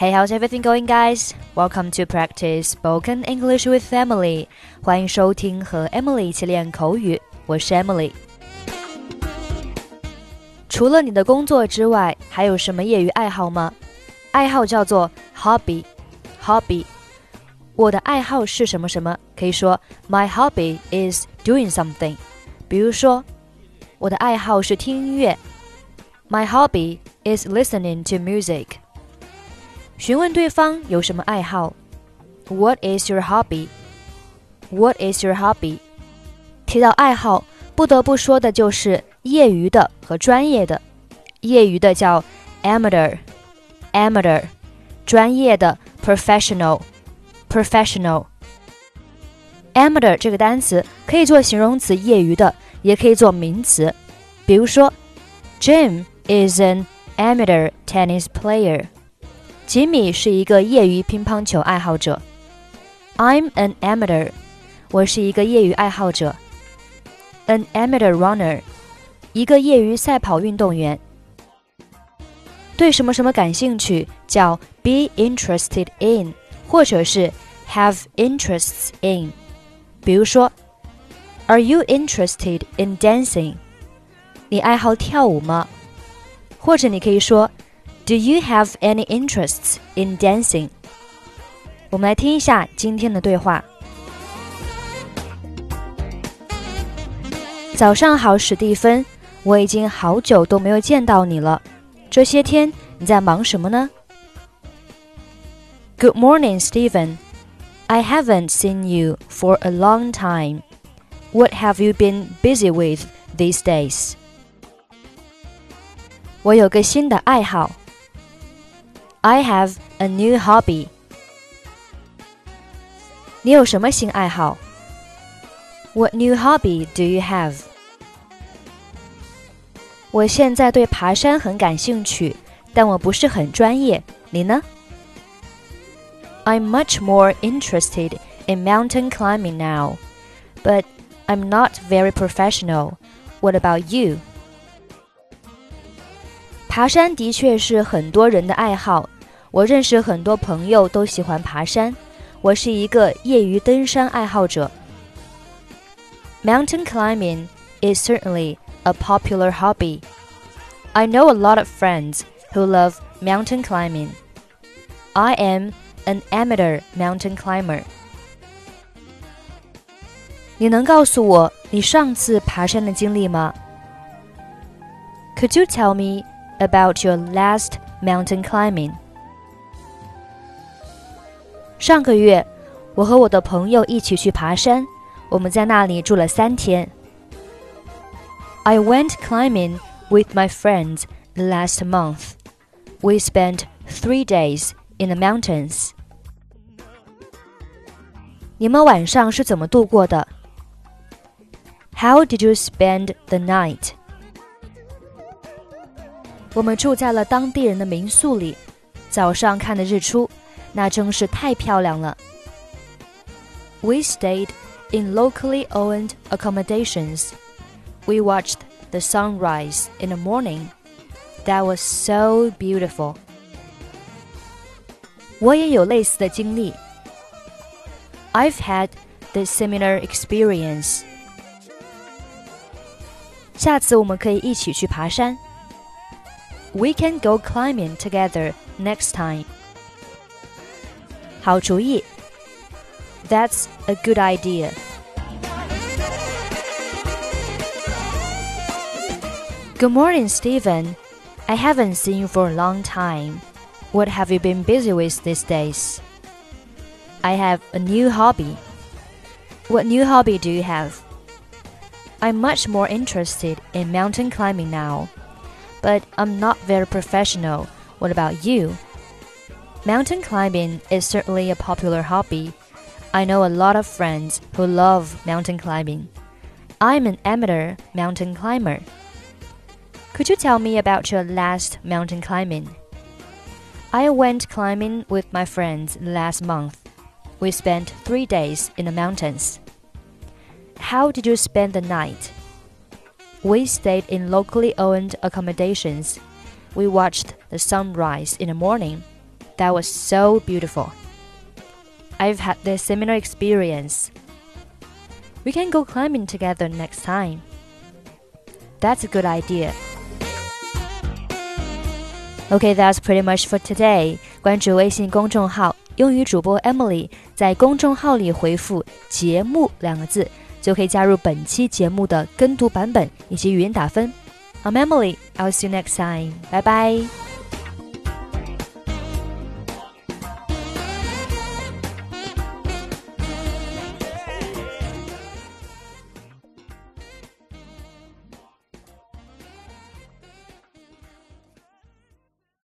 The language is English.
Hey, how's everything going, guys? Welcome to practice spoken English with Emily. 欢迎收听和 Emily 一起练口语，我是 Emily。除了你的工作之外，还有什么业余爱好吗？爱好叫做 hobby，hobby。我的爱好是什么什么？可以说 My hobby is doing something。比如说，我的爱好是听音乐。My hobby is listening to music。 询问对方有什么爱好？What is your hobby？What is your hobby？提到爱好，不得不说的就是业余的和专业的。业余的叫 amateur，amateur；专业的 professional，professional。amateur 这个单词可以做形容词，业余的，也可以做名词。比如说，Jim is an amateur tennis player。 吉米是一个业余乒乓球爱好者。I'm an amateur，我是一个业余爱好者。An amateur runner，一个业余赛跑运动员。对什么什么感兴趣叫 be interested in，或者是 have interests in。比如说，Are you interested in dancing？你爱好跳舞吗？或者你可以说。Do you have any interests in dancing? 我们来听一下今天的对话。早上好，史蒂芬，我已经好久都没有见到你了。这些天你在忙什么呢？Good morning, Steven. I haven't seen you for a long time. What have you been busy with these days? 我有个新的爱好。I have a new hobby. 你有什么新爱好？What new hobby do you have? 我现在对爬山很感兴趣，但我不是很专业。你呢？I'm much more interested in mountain climbing now, but I'm not very professional. What about you? 爬山的确是很多人的爱好，我认识很多朋友都喜欢爬山。我是一个业余登山爱好者。Mountain climbing is certainly a popular hobby. I know a lot of friends who love mountain climbing. I am an amateur mountain climber. 你能告诉我你上次爬山的经历吗？Could you tell me about your last mountain climbing. 上个月，我和我的朋友一起去爬山，我们在那里住了三天。I went climbing with my friends last month. We spent three days in the mountains. 你们晚上是怎么度过的？How did you spend the night? 我们住在了当地人的民宿里，早上看的日出，那真是太漂亮了。We stayed in locally owned accommodations. We watched the sunrise in the morning. That was so beautiful. 我也有类似的经历。I've had the similar experience. 下次我们可以一起去爬山。 we can go climbing together next time. 好主意。That's a good idea. Good morning, Steven. I haven't seen you for a long time. What have you been busy with these days? I have a new hobby. What new hobby do you have? I'm much more interested in mountain climbing now but I'm not very professional. What about you? Mountain climbing is certainly a popular hobby. I know a lot of friends who love mountain climbing. I'm an amateur mountain climber. Could you tell me about your last mountain climbing? I went climbing with my friends last month. We spent three days in the mountains. How did you spend the night? We stayed in locally owned accommodations. We watched the sunrise in the morning. That was so beautiful. I've had this similar experience. We can go climbing together next time. That's a good idea. Okay, that's pretty much for today. 关注微信公众号“英语主播 Emily”，在公众号里回复“节目”两个字， 就可以加入本期节目的跟读版本以及语音打分。I'm Emily. I'll see you next time. Bye bye.